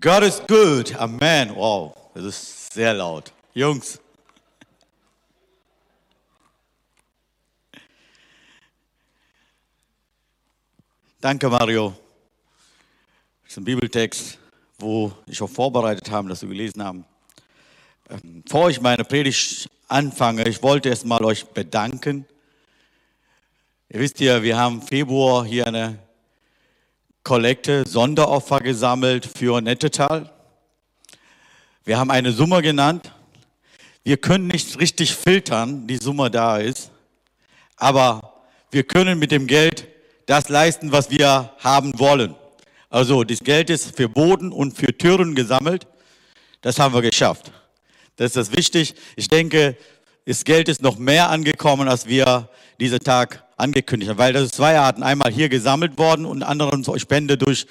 God is good. Amen. Wow, das ist sehr laut. Jungs. Danke, Mario. Das ist ein Bibeltext, wo ich auch vorbereitet habe, dass wir gelesen haben. Ähm, bevor ich meine Predigt anfange, ich wollte erst mal euch bedanken. Ihr wisst ja, wir haben Februar hier eine Kollekte, Sonderopfer gesammelt für Nettetal. Wir haben eine Summe genannt. Wir können nicht richtig filtern, die Summe da ist, aber wir können mit dem Geld das leisten, was wir haben wollen. Also das Geld ist für Boden und für Türen gesammelt. Das haben wir geschafft. Das ist wichtig. Ich denke, das Geld ist noch mehr angekommen, als wir diesen Tag angekündigt haben, weil das zwei Arten. Einmal hier gesammelt worden und anderen Spende durch,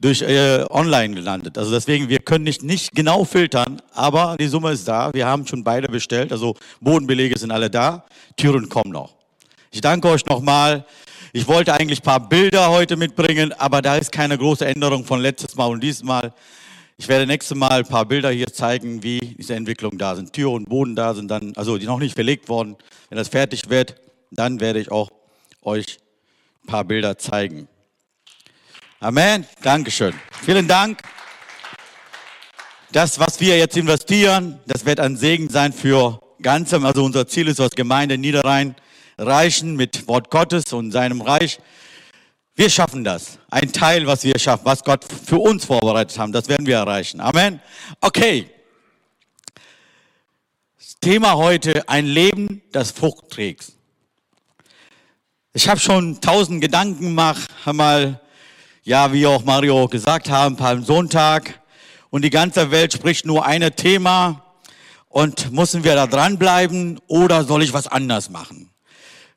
durch äh, online gelandet. Also deswegen, wir können nicht, nicht genau filtern, aber die Summe ist da. Wir haben schon beide bestellt, also Bodenbelege sind alle da, Türen kommen noch. Ich danke euch nochmal. Ich wollte eigentlich ein paar Bilder heute mitbringen, aber da ist keine große Änderung von letztes Mal und dieses Mal. Ich werde nächstes Mal ein paar Bilder hier zeigen, wie diese Entwicklung da sind. Tür und Boden da sind dann, also die noch nicht verlegt worden. Wenn das fertig wird, dann werde ich auch euch ein paar Bilder zeigen. Amen. Dankeschön. Vielen Dank. Das, was wir jetzt investieren, das wird ein Segen sein für Ganzem. Also unser Ziel ist, als Gemeinde Niederrhein reichen mit Wort Gottes und seinem Reich. Wir schaffen das. Ein Teil, was wir schaffen, was Gott für uns vorbereitet haben, das werden wir erreichen. Amen. Okay. Das Thema heute, ein Leben, das Frucht trägt. Ich habe schon tausend Gedanken gemacht, mal, ja, wie auch Mario gesagt haben, Palm Sonntag. Und die ganze Welt spricht nur ein Thema. Und müssen wir da dranbleiben oder soll ich was anders machen?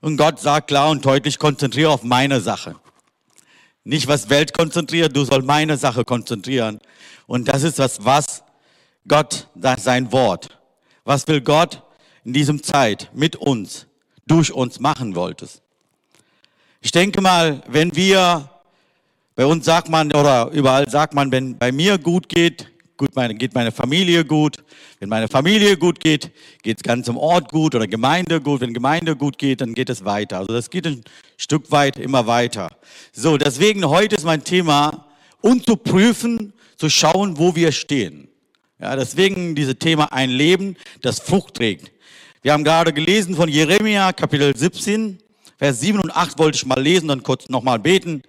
Und Gott sagt klar und deutlich, konzentriere auf meine Sache. Nicht was Welt konzentriert, du soll meine Sache konzentrieren. Und das ist was, was Gott, sein Wort. Was will Gott in diesem Zeit mit uns, durch uns machen wolltest? Ich denke mal, wenn wir, bei uns sagt man, oder überall sagt man, wenn bei mir gut geht, gut meine, geht meine Familie gut. Wenn meine Familie gut geht, geht es ganz im Ort gut oder Gemeinde gut. Wenn Gemeinde gut geht, dann geht es weiter. Also das geht ein Stück weit immer weiter. So, deswegen heute ist mein Thema, uns zu prüfen, zu schauen, wo wir stehen. Ja, deswegen dieses Thema ein Leben, das Frucht trägt. Wir haben gerade gelesen von Jeremia, Kapitel 17, Vers 7 und 8 wollte ich mal lesen, dann kurz nochmal beten,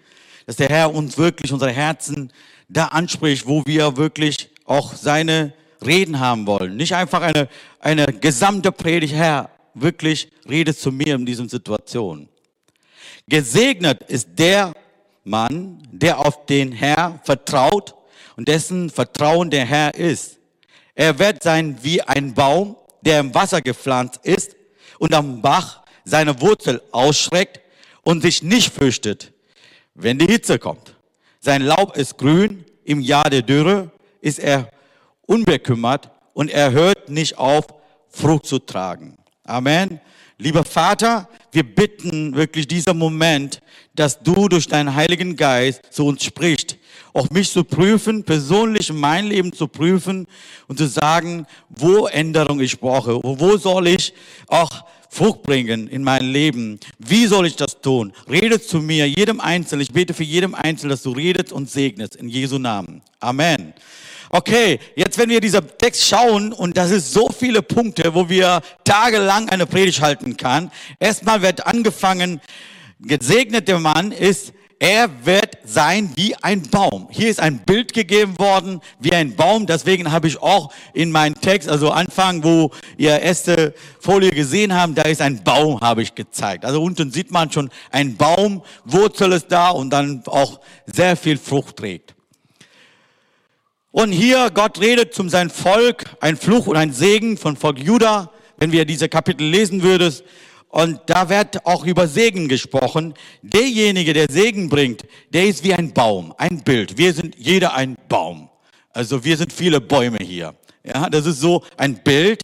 dass der Herr uns wirklich unsere Herzen da anspricht, wo wir wirklich auch seine Reden haben wollen. Nicht einfach eine, eine gesamte Predigt, Herr, wirklich rede zu mir in diesen Situationen. Gesegnet ist der Mann, der auf den Herr vertraut und dessen Vertrauen der Herr ist. Er wird sein wie ein Baum, der im Wasser gepflanzt ist und am Bach seine Wurzel ausschreckt und sich nicht fürchtet, wenn die Hitze kommt. Sein Laub ist grün, im Jahr der Dürre ist er unbekümmert und er hört nicht auf, Frucht zu tragen. Amen. Lieber Vater, wir bitten wirklich dieser Moment, dass du durch deinen Heiligen Geist zu uns sprichst, auch mich zu prüfen, persönlich mein Leben zu prüfen und zu sagen, wo Änderung ich brauche, wo soll ich auch Frucht bringen in mein Leben. Wie soll ich das tun? Rede zu mir, jedem Einzelnen. Ich bete für jedem Einzelnen, dass du redest und segnest in Jesu Namen. Amen. Okay, jetzt wenn wir diesen Text schauen, und das ist so viele Punkte, wo wir tagelang eine Predigt halten kann. Erstmal wird angefangen, gesegneter Mann ist er wird sein wie ein Baum. Hier ist ein Bild gegeben worden wie ein Baum. Deswegen habe ich auch in meinem Text, also Anfang, wo ihr erste Folie gesehen haben, da ist ein Baum, habe ich gezeigt. Also unten sieht man schon ein Baum, Wurzel ist da und dann auch sehr viel Frucht trägt. Und hier Gott redet zum sein Volk, ein Fluch und ein Segen von Volk Juda. Wenn wir diese Kapitel lesen würdest, und da wird auch über Segen gesprochen. Derjenige, der Segen bringt, der ist wie ein Baum, ein Bild. Wir sind jeder ein Baum. Also wir sind viele Bäume hier. Ja, das ist so ein Bild.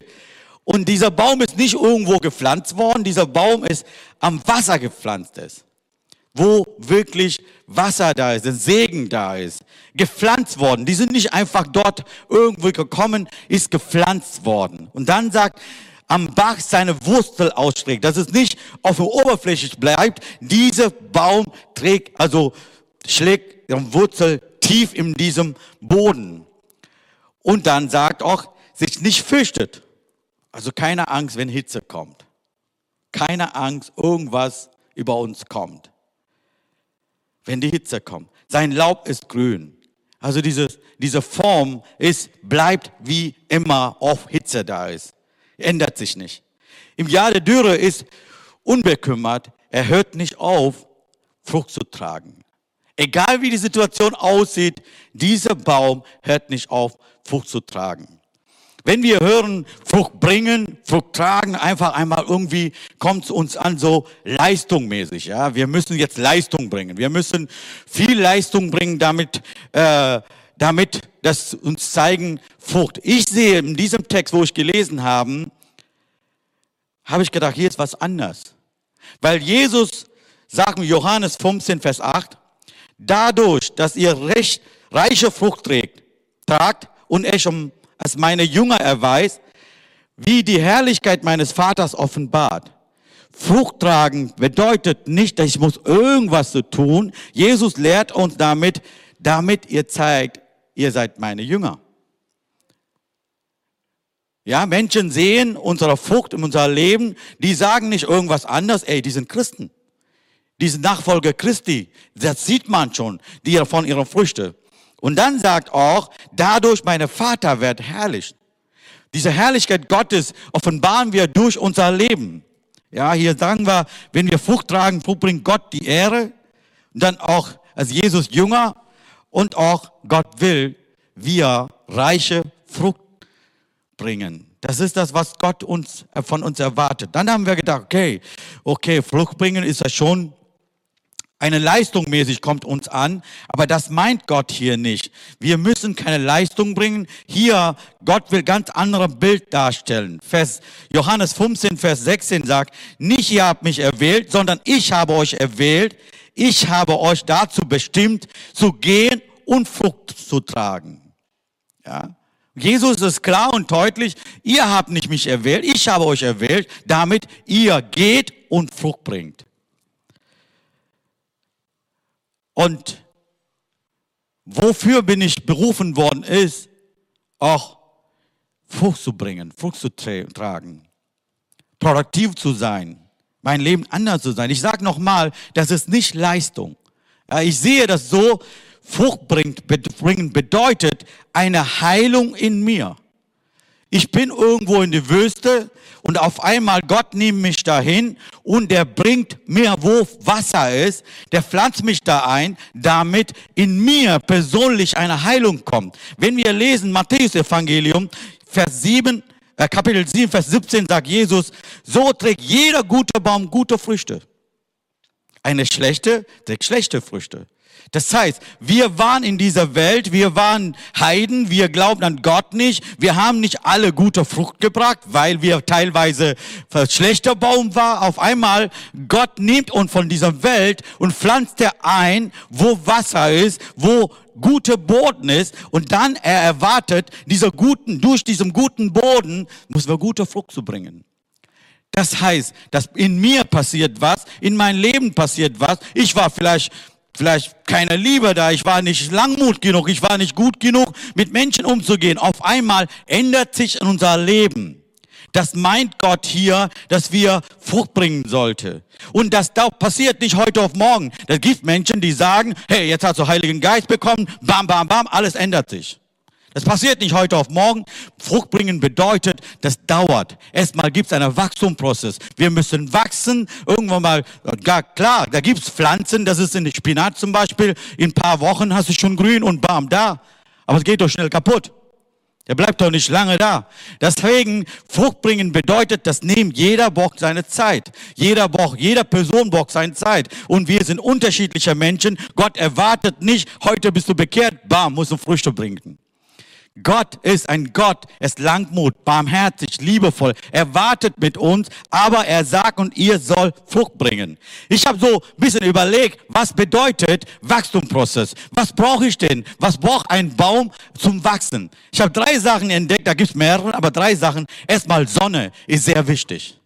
Und dieser Baum ist nicht irgendwo gepflanzt worden. Dieser Baum ist am Wasser gepflanzt ist. wo wirklich Wasser da ist, ein Segen da ist, gepflanzt worden. Die sind nicht einfach dort irgendwo gekommen, ist gepflanzt worden. Und dann sagt, am Bach seine Wurzel ausstreckt, dass es nicht auf der Oberfläche bleibt. Dieser Baum trägt, also schlägt die Wurzel tief in diesem Boden. Und dann sagt auch, sich nicht fürchtet. Also keine Angst, wenn Hitze kommt. Keine Angst, irgendwas über uns kommt. Wenn die Hitze kommt. Sein Laub ist grün. Also diese, diese Form ist, bleibt wie immer auf Hitze da ist. Ändert sich nicht. Im Jahr der Dürre ist unbekümmert. Er hört nicht auf, Frucht zu tragen. Egal wie die Situation aussieht, dieser Baum hört nicht auf, Frucht zu tragen. Wenn wir hören, Frucht bringen, Frucht tragen, einfach einmal irgendwie kommt es uns an so leistungmäßig. Ja, wir müssen jetzt Leistung bringen. Wir müssen viel Leistung bringen, damit, äh, damit das uns zeigen Frucht. Ich sehe in diesem Text, wo ich gelesen habe, habe ich gedacht, hier ist was anders. Weil Jesus sagt in Johannes 15, Vers 8, dadurch, dass ihr recht, reiche Frucht trägt, tragt und ich um als meine Jünger erweist, wie die Herrlichkeit meines Vaters offenbart. Frucht tragen bedeutet nicht, dass ich muss irgendwas zu tun. Jesus lehrt uns damit, damit ihr zeigt, ihr seid meine Jünger. Ja, Menschen sehen unsere Frucht in unser Leben, die sagen nicht irgendwas anderes, ey, die sind Christen. Die sind Nachfolger Christi. Das sieht man schon, die von ihrer Früchte. Und dann sagt auch, dadurch meine Vater wird herrlich. Diese Herrlichkeit Gottes offenbaren wir durch unser Leben. Ja, hier sagen wir, wenn wir Frucht tragen, bringt Gott die Ehre. Und dann auch als Jesus Jünger und auch Gott will, wir reiche Frucht bringen. Das ist das, was Gott uns, äh, von uns erwartet. Dann haben wir gedacht, okay, okay, Frucht bringen ist ja schon eine Leistung mäßig kommt uns an, aber das meint Gott hier nicht. Wir müssen keine Leistung bringen. Hier, Gott will ganz andere Bild darstellen. Vers, Johannes 15, Vers 16 sagt, nicht ihr habt mich erwählt, sondern ich habe euch erwählt. Ich habe euch dazu bestimmt, zu gehen und Frucht zu tragen. Ja. Jesus ist klar und deutlich, ihr habt nicht mich erwählt, ich habe euch erwählt, damit ihr geht und Frucht bringt. Und wofür bin ich berufen worden ist, auch Frucht zu bringen, Frucht zu tragen, produktiv zu sein, mein Leben anders zu sein. Ich sage nochmal, das ist nicht Leistung. Ich sehe das so, Frucht bringt, bringen bedeutet eine Heilung in mir. Ich bin irgendwo in die Wüste und auf einmal Gott nimmt mich dahin und der bringt mir, wo Wasser ist, der pflanzt mich da ein, damit in mir persönlich eine Heilung kommt. Wenn wir lesen Matthäus Evangelium, Vers 7, äh, Kapitel 7, Vers 17 sagt Jesus, so trägt jeder gute Baum gute Früchte. Eine schlechte trägt schlechte Früchte. Das heißt, wir waren in dieser Welt, wir waren Heiden, wir glauben an Gott nicht, wir haben nicht alle gute Frucht gebracht, weil wir teilweise schlechter Baum war. Auf einmal, Gott nimmt uns von dieser Welt und pflanzt er ein, wo Wasser ist, wo gute Boden ist und dann er erwartet, dieser guten, durch diesen guten Boden muss wir gute Frucht zu bringen. Das heißt, dass in mir passiert was, in mein Leben passiert was. Ich war vielleicht vielleicht keine Liebe da, ich war nicht langmut genug, ich war nicht gut genug, mit Menschen umzugehen. Auf einmal ändert sich unser Leben. Das meint Gott hier, dass wir Frucht bringen sollte. Und das passiert nicht heute auf morgen. Da gibt Menschen, die sagen, hey, jetzt hast du Heiligen Geist bekommen, bam, bam, bam, alles ändert sich. Das passiert nicht heute auf morgen. Frucht bringen bedeutet, das dauert. Erstmal gibt es einen Wachstumprozess. Wir müssen wachsen. Irgendwann mal, ja, klar, da gibt es Pflanzen, das ist in der Spinat zum Beispiel. In ein paar Wochen hast du schon grün und bam, da. Aber es geht doch schnell kaputt. Der bleibt doch nicht lange da. Deswegen, Frucht bringen bedeutet, das nimmt jeder braucht seine Zeit. Jeder braucht, jeder Person braucht seine Zeit. Und wir sind unterschiedliche Menschen. Gott erwartet nicht, heute bist du bekehrt, bam, musst du Früchte bringen. Gott ist ein Gott, er ist Langmut, barmherzig, liebevoll. Er wartet mit uns, aber er sagt und ihr soll Frucht bringen. Ich habe so ein bisschen überlegt, was bedeutet Wachstumprozess? Was brauche ich denn? Was braucht ein Baum zum Wachsen? Ich habe drei Sachen entdeckt, da gibt es mehrere, aber drei Sachen. Erstmal Sonne ist sehr wichtig.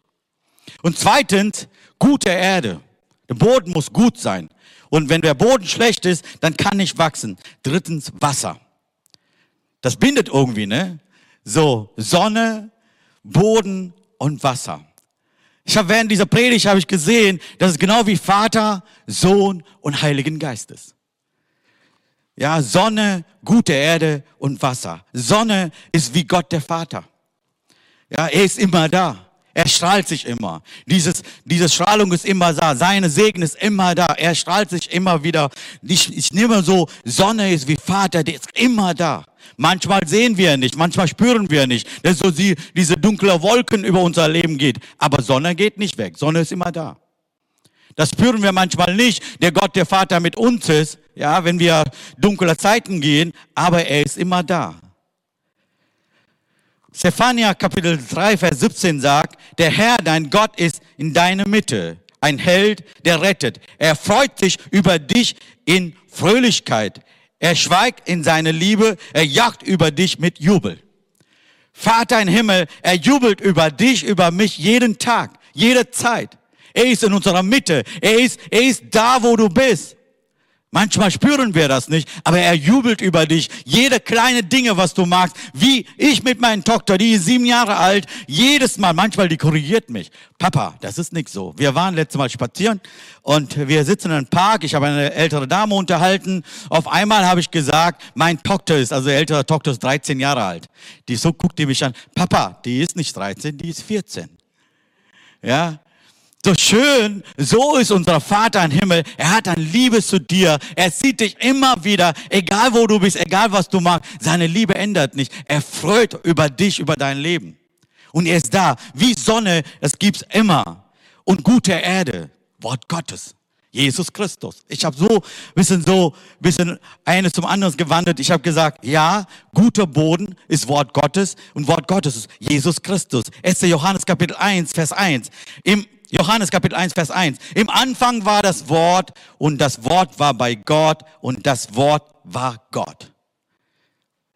Und zweitens, gute Erde. Der Boden muss gut sein. Und wenn der Boden schlecht ist, dann kann nicht wachsen. Drittens, Wasser. Das bindet irgendwie, ne? So, Sonne, Boden und Wasser. Ich habe während dieser Predigt habe ich gesehen, dass es genau wie Vater, Sohn und Heiligen Geist ist. Ja, Sonne, gute Erde und Wasser. Sonne ist wie Gott der Vater. Ja, er ist immer da. Er strahlt sich immer. Dieses, diese Strahlung ist immer da. Seine Segen ist immer da. Er strahlt sich immer wieder. Ich, ich nehme so, Sonne ist wie Vater, der ist immer da. Manchmal sehen wir nicht, manchmal spüren wir nicht, dass so die, diese dunkle Wolken über unser Leben geht. Aber Sonne geht nicht weg. Sonne ist immer da. Das spüren wir manchmal nicht, der Gott, der Vater mit uns ist, ja, wenn wir dunkle Zeiten gehen, aber er ist immer da. Zephania Kapitel 3, Vers 17 sagt, der Herr, dein Gott ist in deiner Mitte, ein Held, der rettet. Er freut sich über dich in Fröhlichkeit. Er schweigt in seine Liebe, er jagt über dich mit Jubel. Vater im Himmel, er jubelt über dich, über mich jeden Tag, jede Zeit. Er ist in unserer Mitte. Er ist, er ist da, wo du bist. Manchmal spüren wir das nicht, aber er jubelt über dich. Jede kleine Dinge, was du magst, wie ich mit meiner Tochter, die ist sieben Jahre alt, jedes Mal, manchmal die korrigiert mich. Papa, das ist nicht so. Wir waren letztes Mal spazieren und wir sitzen in einem Park. Ich habe eine ältere Dame unterhalten. Auf einmal habe ich gesagt, mein Tochter ist, also ältere Tochter ist 13 Jahre alt. Die so guckt die mich an. Papa, die ist nicht 13, die ist 14. Ja, so schön, so ist unser Vater im Himmel. Er hat eine Liebe zu dir. Er sieht dich immer wieder, egal wo du bist, egal was du machst. Seine Liebe ändert nicht. Er freut über dich, über dein Leben. Und er ist da, wie Sonne, das gibt's immer. Und gute Erde, Wort Gottes. Jesus Christus. Ich habe so bisschen so bisschen eines zum anderen gewandelt. Ich habe gesagt, ja, guter Boden ist Wort Gottes und Wort Gottes ist Jesus Christus. 1. Johannes Kapitel 1, Vers 1. Im Johannes Kapitel 1, Vers 1. Im Anfang war das Wort und das Wort war bei Gott und das Wort war Gott.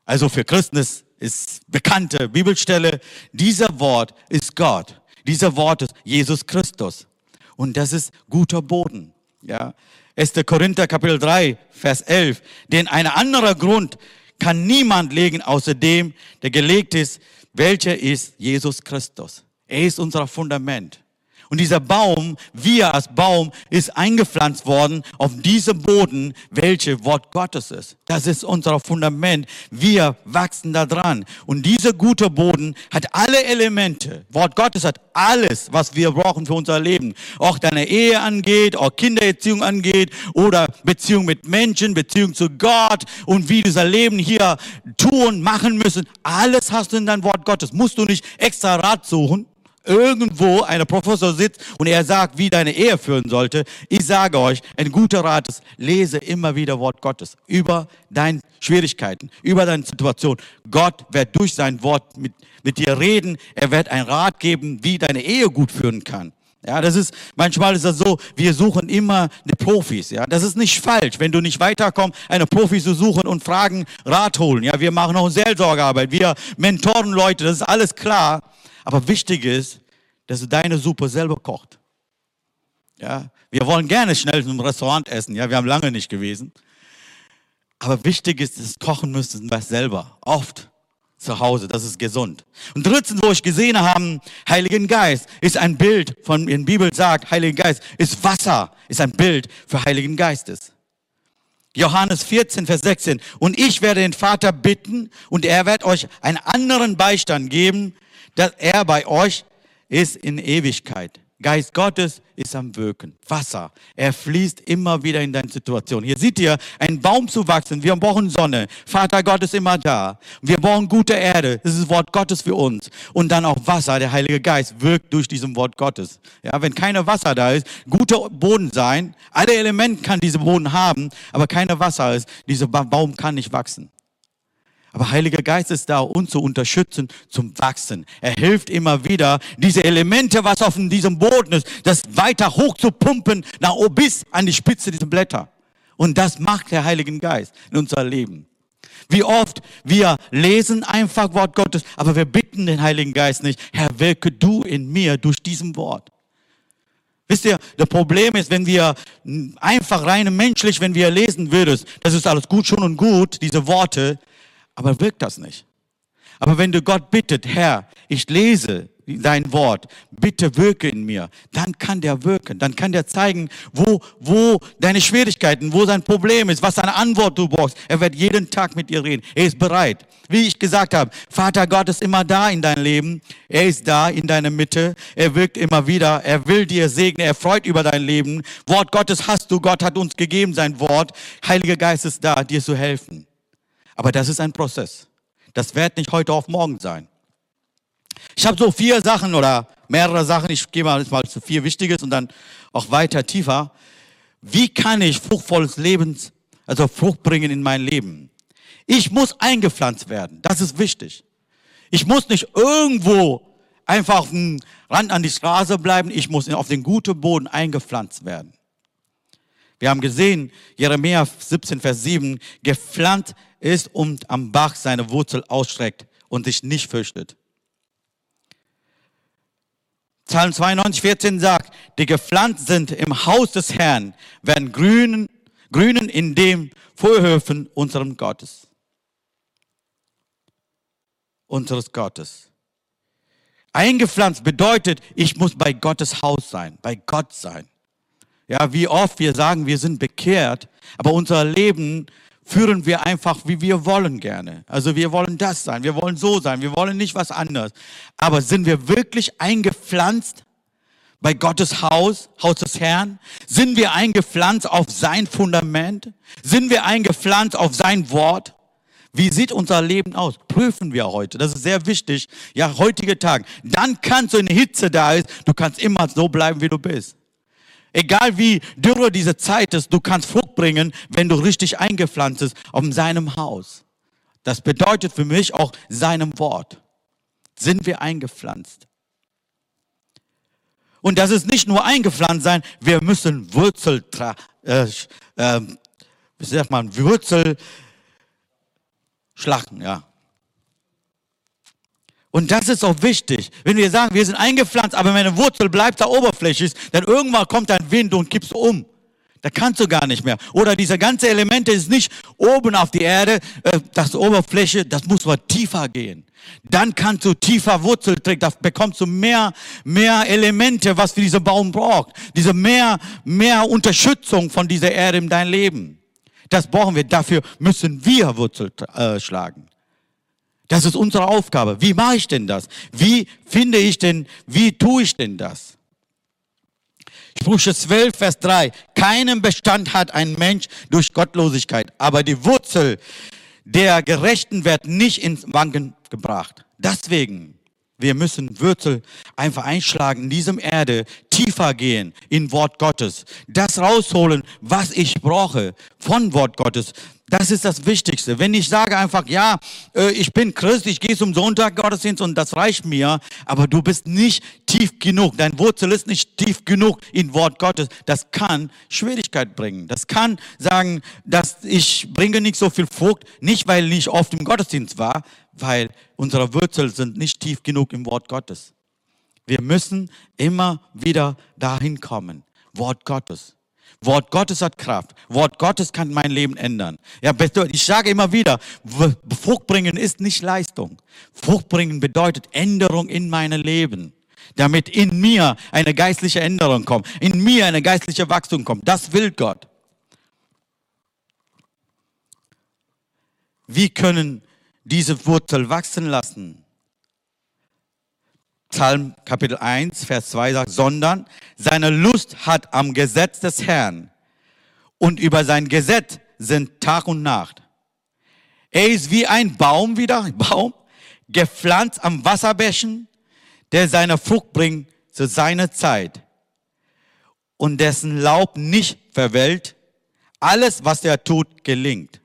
Also für Christen ist, ist bekannte Bibelstelle, dieser Wort ist Gott. Dieser Wort ist Jesus Christus. Und das ist guter Boden. Ja. 1. Korinther Kapitel 3, Vers 11. Denn ein anderer Grund kann niemand legen, außer dem, der gelegt ist, welcher ist Jesus Christus. Er ist unser Fundament. Und dieser Baum, wir als Baum, ist eingepflanzt worden auf diesem Boden, welche Wort Gottes ist. Das ist unser Fundament. Wir wachsen da dran. Und dieser gute Boden hat alle Elemente. Wort Gottes hat alles, was wir brauchen für unser Leben. Auch deine Ehe angeht, auch Kindererziehung angeht oder Beziehung mit Menschen, Beziehung zu Gott und wie dieser Leben hier tun, machen müssen. Alles hast du in dein Wort Gottes. Musst du nicht extra Rat suchen irgendwo ein Professor sitzt und er sagt, wie deine Ehe führen sollte. Ich sage euch, ein guter Rat ist, lese immer wieder Wort Gottes über deine Schwierigkeiten, über deine Situation. Gott wird durch sein Wort mit, mit dir reden. Er wird ein Rat geben, wie deine Ehe gut führen kann. Ja, das ist, manchmal ist das so, wir suchen immer die Profis, ja. Das ist nicht falsch, wenn du nicht weiterkommst, eine Profi zu suchen und Fragen, Rat holen, ja. Wir machen auch Seelsorgearbeit, wir mentoren Leute, das ist alles klar. Aber wichtig ist, dass du deine Suppe selber kocht. Ja, wir wollen gerne schnell im Restaurant essen. Ja, wir haben lange nicht gewesen. Aber wichtig ist, dass kochen müssen wir selber. Oft zu Hause. Das ist gesund. Und drittens, wo ich gesehen habe, Heiligen Geist ist ein Bild von, in der Bibel sagt, Heiligen Geist ist Wasser, ist ein Bild für Heiligen Geistes. Johannes 14, Vers 16. Und ich werde den Vater bitten und er wird euch einen anderen Beistand geben, dass er bei euch ist in Ewigkeit. Geist Gottes ist am Wirken. Wasser. Er fließt immer wieder in deine Situation. Hier seht ihr, ein Baum zu wachsen. Wir brauchen Sonne. Vater Gott ist immer da. Wir brauchen gute Erde. Das ist das Wort Gottes für uns. Und dann auch Wasser. Der Heilige Geist wirkt durch diesem Wort Gottes. Ja, wenn keine Wasser da ist, guter Boden sein. Alle Elemente kann dieser Boden haben, aber keine Wasser ist. Dieser Baum kann nicht wachsen. Aber Heiliger Geist ist da, uns zu unterstützen, zum Wachsen. Er hilft immer wieder, diese Elemente, was auf diesem Boden ist, das weiter hoch zu pumpen, nach bis an die Spitze dieser Blätter. Und das macht der Heilige Geist in unser Leben. Wie oft wir lesen einfach Wort Gottes, aber wir bitten den Heiligen Geist nicht, Herr, wirke du in mir durch diesem Wort. Wisst ihr, das Problem ist, wenn wir einfach rein menschlich, wenn wir lesen würdest, das ist alles gut, schon und gut, diese Worte, aber wirkt das nicht. Aber wenn du Gott bittet, Herr, ich lese dein Wort, bitte wirke in mir, dann kann der wirken, dann kann der zeigen, wo, wo deine Schwierigkeiten, wo sein Problem ist, was eine Antwort du brauchst. Er wird jeden Tag mit dir reden. Er ist bereit. Wie ich gesagt habe, Vater Gott ist immer da in deinem Leben. Er ist da in deiner Mitte. Er wirkt immer wieder. Er will dir segnen. Er freut über dein Leben. Wort Gottes hast du. Gott hat uns gegeben sein Wort. Heiliger Geist ist da, dir zu helfen. Aber das ist ein Prozess. Das wird nicht heute auf morgen sein. Ich habe so vier Sachen oder mehrere Sachen. Ich gehe mal, mal zu vier Wichtiges und dann auch weiter tiefer. Wie kann ich fruchtvolles Leben, also Frucht bringen in mein Leben? Ich muss eingepflanzt werden. Das ist wichtig. Ich muss nicht irgendwo einfach auf dem Rand an die Straße bleiben. Ich muss auf den guten Boden eingepflanzt werden. Wir haben gesehen, Jeremia 17, Vers 7, gepflanzt ist und am Bach seine Wurzel ausstreckt und sich nicht fürchtet. Psalm 92, 14 sagt, die gepflanzt sind im Haus des Herrn, werden grünen, grünen in dem Vorhöfen unserem Gottes. Unseres Gottes. Eingepflanzt bedeutet, ich muss bei Gottes Haus sein, bei Gott sein. Ja, wie oft wir sagen, wir sind bekehrt, aber unser Leben führen wir einfach, wie wir wollen gerne. Also wir wollen das sein, wir wollen so sein, wir wollen nicht was anderes. Aber sind wir wirklich eingepflanzt bei Gottes Haus, Haus des Herrn? Sind wir eingepflanzt auf sein Fundament? Sind wir eingepflanzt auf sein Wort? Wie sieht unser Leben aus? Prüfen wir heute. Das ist sehr wichtig. Ja, heutige Tag. Dann kannst du in Hitze da ist, du kannst immer so bleiben, wie du bist. Egal wie dürre diese Zeit ist, du kannst Frucht bringen, wenn du richtig eingepflanzt bist auf seinem Haus. Das bedeutet für mich auch seinem Wort. Sind wir eingepflanzt? Und das ist nicht nur eingepflanzt sein, wir müssen Wurzel, äh, äh, wie sagt man, Wurzel schlagen, ja. Und das ist auch wichtig. Wenn wir sagen, wir sind eingepflanzt, aber meine Wurzel bleibt da oberflächlich, dann irgendwann kommt ein Wind und kippst um. Da kannst du gar nicht mehr. Oder diese ganze Elemente ist nicht oben auf die Erde, äh, das Oberfläche, das muss mal tiefer gehen. Dann kannst du tiefer Wurzel trägt, da bekommst du mehr, mehr Elemente, was für dieser Baum braucht. Diese mehr, mehr Unterstützung von dieser Erde in dein Leben. Das brauchen wir. Dafür müssen wir Wurzel äh, schlagen. Das ist unsere Aufgabe. Wie mache ich denn das? Wie finde ich denn, wie tue ich denn das? Sprüche 12, Vers 3. Keinen Bestand hat ein Mensch durch Gottlosigkeit, aber die Wurzel der Gerechten wird nicht ins Wanken gebracht. Deswegen, wir müssen Wurzel einfach einschlagen in diesem Erde, tiefer gehen in Wort Gottes, das rausholen, was ich brauche von Wort Gottes, das ist das Wichtigste. Wenn ich sage einfach, ja, äh, ich bin Christ, ich gehe zum Sonntag Gottesdienst und das reicht mir, aber du bist nicht tief genug, dein Wurzel ist nicht tief genug in Wort Gottes, das kann Schwierigkeit bringen. Das kann sagen, dass ich bringe nicht so viel Frucht, nicht weil ich oft im Gottesdienst war, weil unsere Wurzeln sind nicht tief genug im Wort Gottes. Wir müssen immer wieder dahin kommen. Wort Gottes. Wort Gottes hat Kraft. Wort Gottes kann mein Leben ändern. Ja, ich sage immer wieder, Frucht bringen ist nicht Leistung. Frucht bringen bedeutet Änderung in meinem Leben. Damit in mir eine geistliche Änderung kommt. In mir eine geistliche Wachstum kommt. Das will Gott. Wie können diese Wurzel wachsen lassen? Psalm Kapitel 1, Vers 2 sagt, sondern seine Lust hat am Gesetz des Herrn und über sein Gesetz sind Tag und Nacht. Er ist wie ein Baum wieder, Baum, gepflanzt am Wasserbächen, der seine Frucht bringt zu seiner Zeit und dessen Laub nicht verwelkt. Alles, was er tut, gelingt.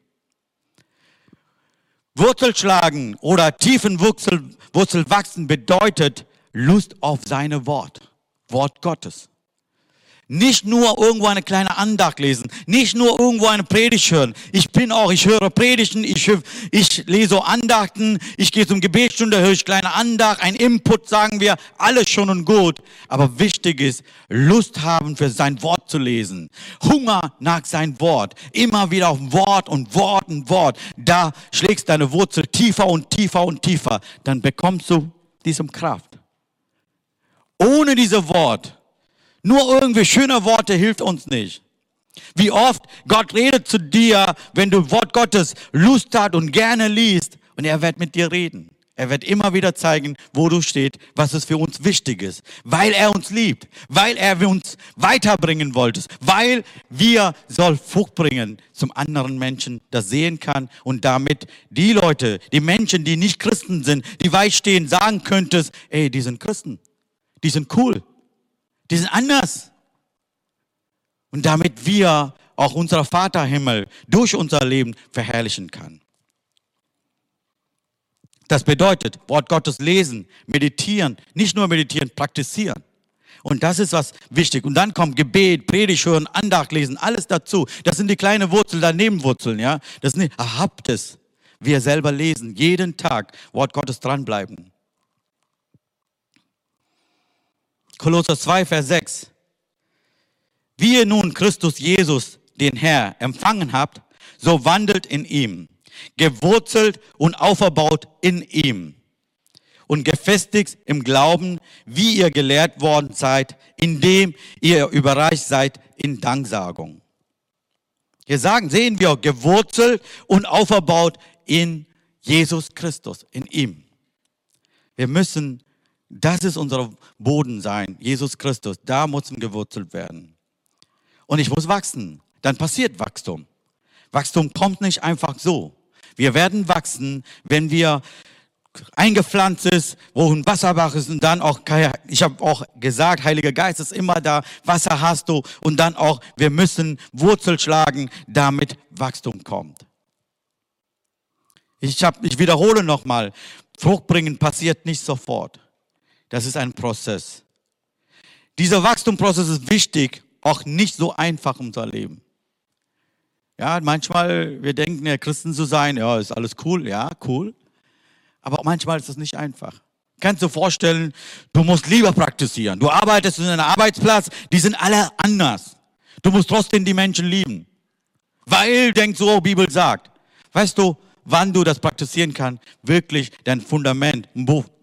Wurzel schlagen oder tiefen Wurzel, Wurzel wachsen bedeutet Lust auf seine Wort, Wort Gottes. Nicht nur irgendwo eine kleine Andacht lesen, nicht nur irgendwo eine Predigt hören. Ich bin auch, ich höre Predigten, ich, ich lese Andachten, ich gehe zum Gebetsstunde, höre ich kleine Andacht, ein Input, sagen wir, alles schon und gut. Aber wichtig ist, Lust haben für sein Wort zu lesen. Hunger nach sein Wort. Immer wieder auf Wort und Wort und Wort. Da schlägst deine Wurzel tiefer und tiefer und tiefer. Dann bekommst du diesem Kraft. Ohne diese Wort nur irgendwie schöne Worte hilft uns nicht. Wie oft Gott redet zu dir, wenn du Wort Gottes Lust hat und gerne liest und er wird mit dir reden. Er wird immer wieder zeigen, wo du stehst, was es für uns wichtig ist, weil er uns liebt, weil er uns weiterbringen wollte, weil wir soll Frucht bringen zum anderen Menschen, das sehen kann und damit die Leute, die Menschen, die nicht Christen sind, die weit stehen, sagen könntest, ey, die sind Christen, die sind cool, die sind anders. Und damit wir auch unser Vater Himmel durch unser Leben verherrlichen kann. Das bedeutet, Wort Gottes lesen, meditieren, nicht nur meditieren, praktizieren. Und das ist was wichtig. Und dann kommt Gebet, Predigt hören, Andacht lesen, alles dazu. Das sind die kleinen Wurzeln, daneben Wurzeln, ja. Das sind, habt es. Wir selber lesen, jeden Tag Wort Gottes dranbleiben. Kolosser 2, Vers 6. Wie ihr nun Christus Jesus, den Herr, empfangen habt, so wandelt in ihm, gewurzelt und auferbaut in ihm und gefestigt im Glauben, wie ihr gelehrt worden seid, indem ihr überreicht seid in Danksagung. Hier sagen, sehen wir gewurzelt und auferbaut in Jesus Christus, in ihm. Wir müssen das ist unser Boden sein, Jesus Christus. Da muss gewurzelt werden. Und ich muss wachsen. Dann passiert Wachstum. Wachstum kommt nicht einfach so. Wir werden wachsen, wenn wir eingepflanzt ist, wo ein Wasserbach ist und dann auch, ich habe auch gesagt, Heiliger Geist ist immer da, Wasser hast du und dann auch, wir müssen Wurzel schlagen, damit Wachstum kommt. Ich, hab, ich wiederhole nochmal, Frucht bringen passiert nicht sofort. Das ist ein Prozess. Dieser Wachstumprozess ist wichtig, auch nicht so einfach unser Leben. Ja, manchmal, wir denken ja, Christen zu sein, ja, ist alles cool, ja, cool. Aber manchmal ist das nicht einfach. Kannst du vorstellen, du musst lieber praktizieren. Du arbeitest in einem Arbeitsplatz, die sind alle anders. Du musst trotzdem die Menschen lieben. Weil, denkt so, Bibel sagt. Weißt du, wann du das praktizieren kannst, wirklich dein Fundament,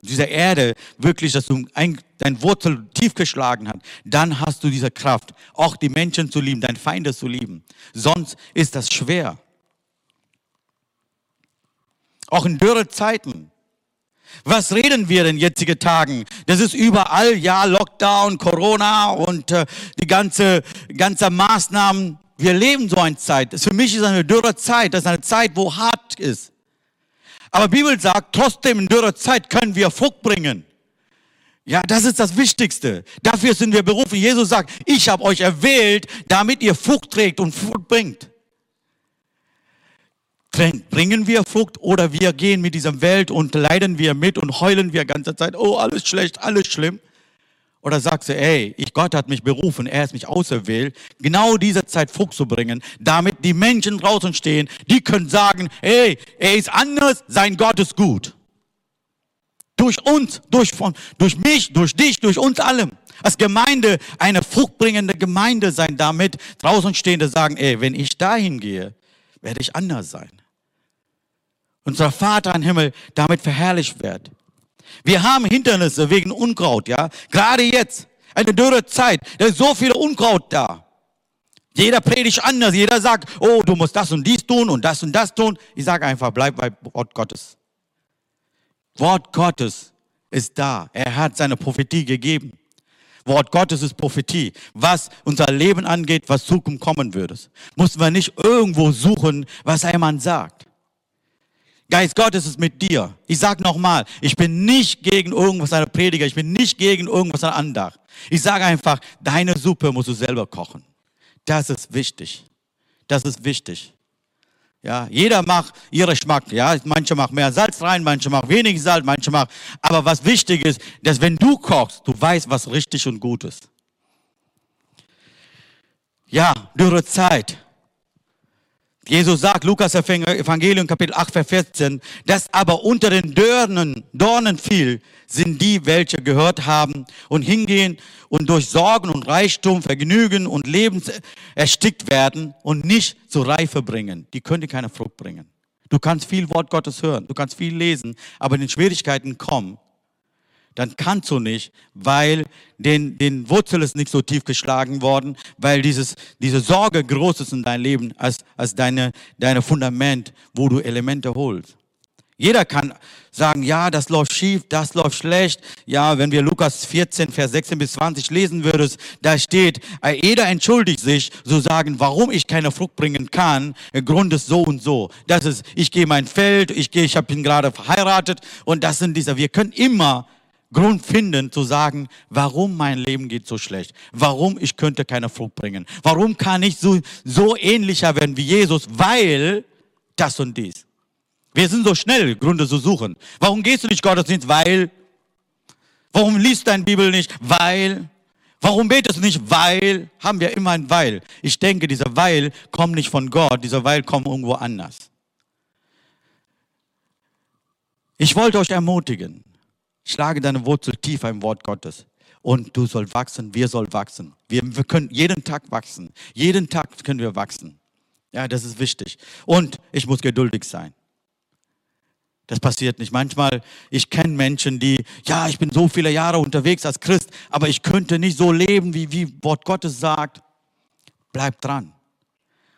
dieser Erde, wirklich, dass du ein, dein Wurzel tief geschlagen hast, dann hast du diese Kraft, auch die Menschen zu lieben, deine Feinde zu lieben. Sonst ist das schwer. Auch in dürre Zeiten. Was reden wir in jetzigen Tagen? Das ist überall, ja, Lockdown, Corona und äh, die ganze, ganze Maßnahmen. Wir leben so eine Zeit. Für mich ist eine dürre Zeit. Das ist eine Zeit, wo hart ist. Aber Bibel sagt, trotzdem in dürrer Zeit können wir Frucht bringen. Ja, das ist das Wichtigste. Dafür sind wir berufen. Jesus sagt, ich habe euch erwählt, damit ihr Frucht trägt und Frucht bringt. Bringen wir Frucht oder wir gehen mit dieser Welt und leiden wir mit und heulen wir ganze Zeit, oh, alles schlecht, alles schlimm. Oder sagst du, ey, ich, Gott hat mich berufen, er hat mich auserwählt, genau diese Zeit Frucht zu bringen, damit die Menschen draußen stehen, die können sagen, ey, er ist anders, sein Gott ist gut. Durch uns, durch, von, durch mich, durch dich, durch uns allem. Als Gemeinde eine fruchtbringende Gemeinde sein, damit draußen stehende sagen, ey, wenn ich dahin gehe, werde ich anders sein. Unser Vater im Himmel damit verherrlicht wird. Wir haben Hindernisse wegen Unkraut, ja. Gerade jetzt, eine dürre Zeit, da ist so viel Unkraut da. Jeder predigt anders, jeder sagt, oh, du musst das und dies tun und das und das tun. Ich sage einfach, bleib bei Wort Gottes. Wort Gottes ist da. Er hat seine Prophetie gegeben. Wort Gottes ist Prophetie. Was unser Leben angeht, was Zukunft kommen würde. Müssen wir nicht irgendwo suchen, was ein sagt. Geist Gottes ist mit dir. Ich sage nochmal, ich bin nicht gegen irgendwas einer Prediger, ich bin nicht gegen irgendwas einer Andacht. Ich sage einfach, deine Suppe musst du selber kochen. Das ist wichtig. Das ist wichtig. Ja, jeder macht ihren Geschmack. Ja, manche machen mehr Salz rein, manche machen wenig Salz, manche machen. Aber was wichtig ist, dass wenn du kochst, du weißt, was richtig und gut ist. Ja, dürre Zeit. Jesus sagt, Lukas Evangelium Kapitel 8, Vers 14, dass aber unter den Dornen, Dornen fiel, sind die, welche gehört haben und hingehen und durch Sorgen und Reichtum, Vergnügen und Leben erstickt werden und nicht zur Reife bringen. Die können keine Frucht bringen. Du kannst viel Wort Gottes hören, du kannst viel lesen, aber wenn Schwierigkeiten kommen, dann kannst du nicht, weil den, den Wurzel ist nicht so tief geschlagen worden, weil dieses, diese Sorge groß ist in deinem Leben als, als deine, deine Fundament, wo du Elemente holst. Jeder kann sagen, ja, das läuft schief, das läuft schlecht. Ja, wenn wir Lukas 14, Vers 16 bis 20 lesen würdest, da steht, äh, jeder entschuldigt sich, so sagen, warum ich keine Frucht bringen kann. Der Grund ist so und so. Das ist, ich gehe mein Feld, ich gehe, ich habe ihn gerade verheiratet und das sind diese, wir können immer Grund finden zu sagen, warum mein Leben geht so schlecht, warum ich könnte keine Frucht bringen, warum kann ich so, so ähnlicher werden wie Jesus, weil das und dies. Wir sind so schnell, Gründe zu suchen. Warum gehst du nicht Gottesdienst? Weil. Warum liest dein Bibel nicht? Weil. Warum betest du nicht? Weil. Haben wir immer ein Weil. Ich denke, dieser Weil kommt nicht von Gott, dieser Weil kommt irgendwo anders. Ich wollte euch ermutigen, Schlage deine Wurzel tiefer im Wort Gottes. Und du sollst wachsen, wir sollen wachsen. Wir, wir können jeden Tag wachsen. Jeden Tag können wir wachsen. Ja, das ist wichtig. Und ich muss geduldig sein. Das passiert nicht. Manchmal, ich kenne Menschen, die, ja, ich bin so viele Jahre unterwegs als Christ, aber ich könnte nicht so leben, wie, wie Wort Gottes sagt. Bleib dran.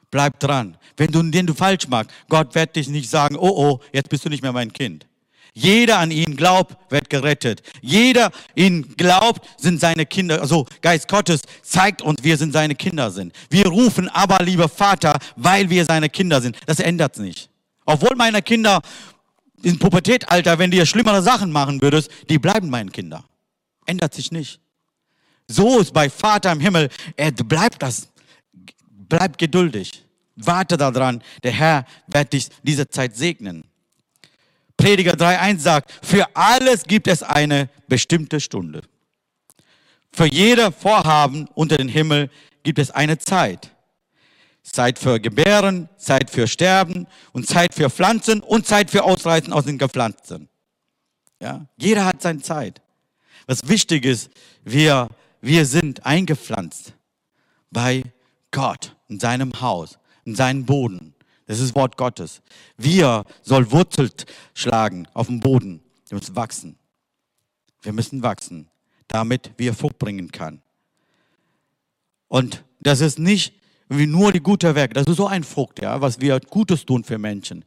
Bleib dran. Wenn du, den du falsch machst, Gott wird dich nicht sagen, oh, oh, jetzt bist du nicht mehr mein Kind. Jeder an ihn glaubt, wird gerettet. Jeder ihn glaubt, sind seine Kinder. Also Geist Gottes zeigt uns, wir sind seine Kinder sind. Wir rufen aber, lieber Vater, weil wir seine Kinder sind. Das ändert nicht. Obwohl meine Kinder im Pubertätalter, wenn du schlimmere Sachen machen würdest, die bleiben meine Kinder. Ändert sich nicht. So ist bei Vater im Himmel. Er bleibt das. Bleib geduldig. Warte daran. Der Herr wird dich diese Zeit segnen. Prediger 3.1 sagt, für alles gibt es eine bestimmte Stunde. Für jeder Vorhaben unter dem Himmel gibt es eine Zeit. Zeit für Gebären, Zeit für Sterben und Zeit für Pflanzen und Zeit für Ausreißen aus den Gepflanzten. Ja? Jeder hat seine Zeit. Was wichtig ist, wir, wir sind eingepflanzt bei Gott in seinem Haus, in seinem Boden. Das ist Wort Gottes. Wir soll Wurzel schlagen auf dem Boden. Wir müssen wachsen. Wir müssen wachsen, damit wir Frucht bringen kann. Und das ist nicht wie nur die gute Werke. Das ist so ein Frucht, ja, was wir Gutes tun für Menschen.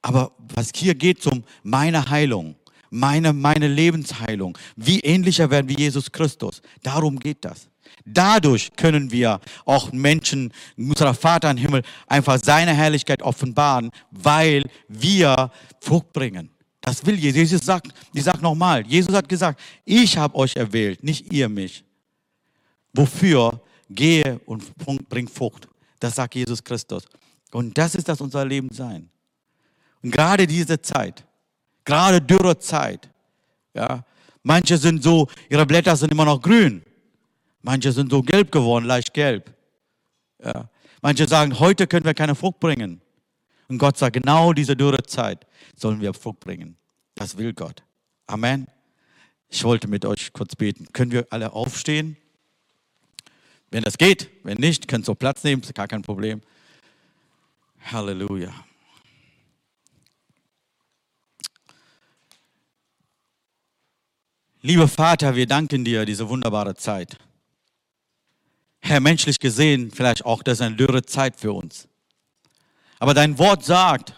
Aber was hier geht um meine Heilung, meine, meine Lebensheilung, wie ähnlicher werden wie Jesus Christus. Darum geht das. Dadurch können wir auch Menschen, unserer Vater im Himmel, einfach seine Herrlichkeit offenbaren, weil wir Frucht bringen. Das will Jesus. Jesus sagt, ich sage nochmal, Jesus hat gesagt, ich habe euch erwählt, nicht ihr mich. Wofür? Gehe und bring Frucht. Das sagt Jesus Christus. Und das ist das unser Leben sein. Und gerade diese Zeit, gerade dürre Zeit, ja, manche sind so, ihre Blätter sind immer noch grün. Manche sind so gelb geworden, leicht gelb. Ja. Manche sagen, heute können wir keine Frucht bringen. Und Gott sagt, genau diese dürre Zeit sollen wir Frucht bringen. Das will Gott. Amen. Ich wollte mit euch kurz beten. Können wir alle aufstehen? Wenn das geht, wenn nicht, könnt ihr Platz nehmen, ist gar kein Problem. Halleluja. Lieber Vater, wir danken dir diese wunderbare Zeit. Herr, menschlich gesehen, vielleicht auch, das ist eine dürre Zeit für uns. Aber dein Wort sagt,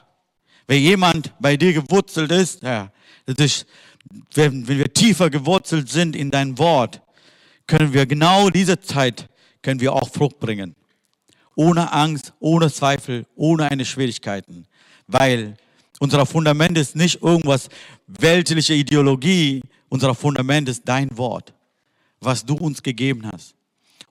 wenn jemand bei dir gewurzelt ist, Herr, ist, wenn, wenn wir tiefer gewurzelt sind in dein Wort, können wir genau diese Zeit, können wir auch Frucht bringen. Ohne Angst, ohne Zweifel, ohne eine Schwierigkeiten. Weil unser Fundament ist nicht irgendwas weltliche Ideologie, unser Fundament ist dein Wort, was du uns gegeben hast.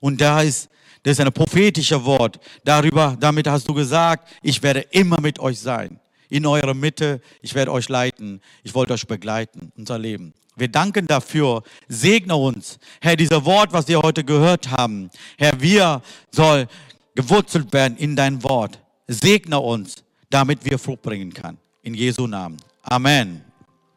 Und da ist, das ist ein prophetisches Wort. Darüber, damit hast du gesagt, ich werde immer mit euch sein. In eurer Mitte, ich werde euch leiten. Ich wollte euch begleiten, unser Leben. Wir danken dafür. Segne uns. Herr, dieser Wort, was wir heute gehört haben. Herr, wir soll gewurzelt werden in dein Wort. Segne uns, damit wir Frucht bringen können. In Jesu Namen. Amen.